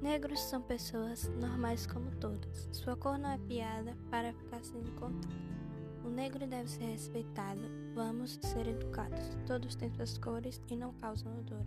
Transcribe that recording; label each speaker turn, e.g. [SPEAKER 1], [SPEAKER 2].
[SPEAKER 1] Negros são pessoas normais como todas. Sua cor não é piada para ficar sendo contada. O negro deve ser respeitado. Vamos ser educados. Todos têm suas cores e não causam odor.